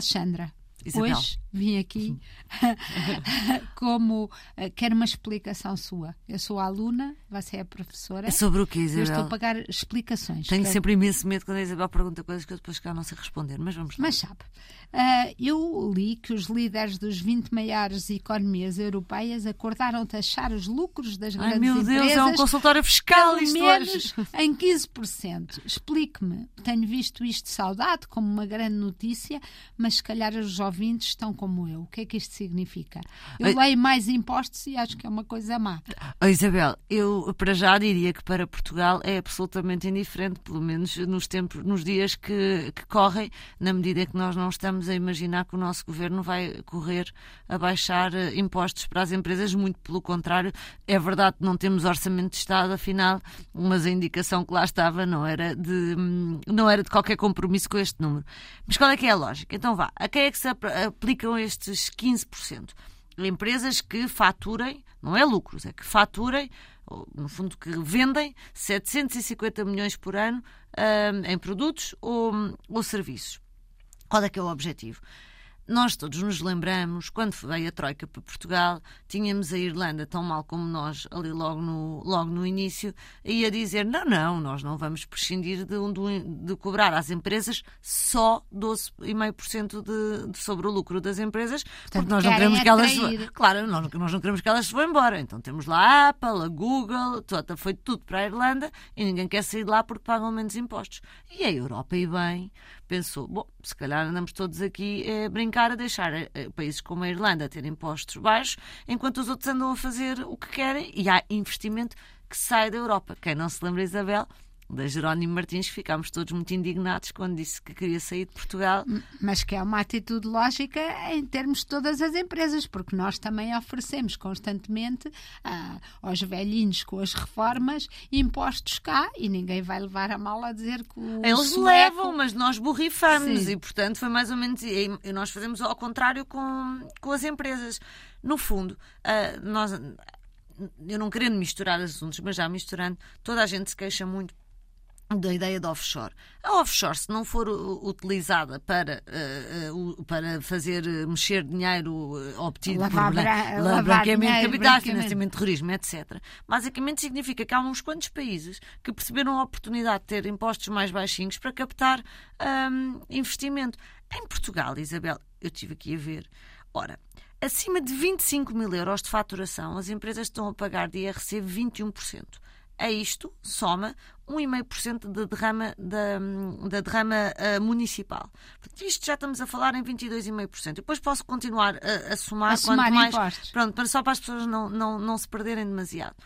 scendere. Isabel. hoje vim aqui como eh, quero uma explicação sua. Eu sou a aluna, você é a professora. É sobre o quê, Eu Isabel? estou a pagar explicações. Tenho sempre imenso medo quando a Isabel pergunta coisas que eu depois cá não sei responder, mas vamos lá. Mas sabe, ah, eu li que os líderes dos 20 maiores economias europeias acordaram taxar os lucros das Ai grandes meu Deus, empresas é um consultório fiscal pelo isto menos hoje. em 15%. Explique-me. Tenho visto isto de saudade como uma grande notícia, mas se calhar os ouvintes estão como eu. O que é que isto significa? Eu leio mais impostos e acho que é uma coisa má. Oh, Isabel, eu para já diria que para Portugal é absolutamente indiferente, pelo menos nos tempos, nos dias que, que correm, na medida que nós não estamos a imaginar que o nosso governo vai correr a baixar eh, impostos para as empresas, muito pelo contrário. É verdade que não temos orçamento de Estado, afinal, mas a indicação que lá estava não era de, hum, não era de qualquer compromisso com este número. Mas qual é que é a lógica? Então vá, a quem é que se aplicam estes 15%? empresas que faturem, não é lucros, é que faturem, no fundo que vendem 750 milhões por ano hum, em produtos ou, ou serviços. Qual é que é o objetivo? Nós todos nos lembramos, quando veio a Troika para Portugal, tínhamos a Irlanda tão mal como nós, ali logo no, logo no início, e a dizer: não, não, nós não vamos prescindir de, de, de cobrar às empresas só 12,5% de, de sobre o lucro das empresas, porque nós não querem queremos que elas. atrair. Claro, nós, nós não queremos que elas se vão embora. Então temos lá a Apple, a Google, toda, foi tudo para a Irlanda e ninguém quer sair de lá porque pagam menos impostos. E a Europa, e bem, pensou: bom, se calhar andamos todos aqui a brincar a deixar eh, eh, países como a Irlanda ter impostos baixos, enquanto os outros andam a fazer o que querem e há investimento que sai da Europa. Quem não se lembra, Isabel? Da Jerónimo Martins, que ficámos todos muito indignados quando disse que queria sair de Portugal. Mas que é uma atitude lógica em termos de todas as empresas, porque nós também oferecemos constantemente ah, aos velhinhos com as reformas impostos cá e ninguém vai levar a mal a dizer que o Eles sueco- levam, mas nós borrifamos Sim. e, portanto, foi mais ou menos. E e nós fazemos ao contrário com, com as empresas. No fundo, ah, nós. Eu não querendo misturar assuntos, mas já misturando, toda a gente se queixa muito da ideia de offshore. A offshore, se não for utilizada para, uh, uh, para fazer uh, mexer dinheiro obtido Lavar por bran- lavar branqueamento de capitais, financiamento de terrorismo, etc. Basicamente significa que há uns quantos países que perceberam a oportunidade de ter impostos mais baixinhos para captar hum, investimento. Em Portugal, Isabel, eu estive aqui a ver, ora, acima de 25 mil euros de faturação, as empresas estão a pagar de IRC 21%. A isto soma 1,5% da derrama, da, da derrama ah, municipal. Portanto, isto já estamos a falar em 22,5%. Depois posso continuar a, a somar A somar mais. impostos. Pronto, para, só para as pessoas não, não, não se perderem demasiado.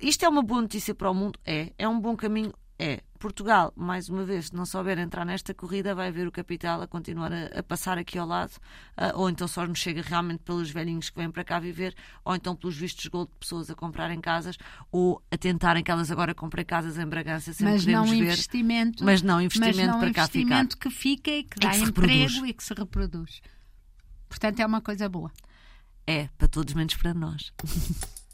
Isto é uma boa notícia para o mundo? É. É um bom caminho? É. Portugal, mais uma vez, se não souber entrar nesta corrida, vai ver o capital a continuar a, a passar aqui ao lado, ah, ou então só nos chega realmente pelos velhinhos que vêm para cá viver, ou então pelos vistos gold de pessoas a comprarem casas, ou a tentarem que elas agora comprem casas em Bragança sem mas não podermos ver. investimento, Mas não investimento mas não para cá ficar. investimento que fica e que dá que se emprego e que se reproduz. Portanto, é uma coisa boa. É, para todos menos para nós.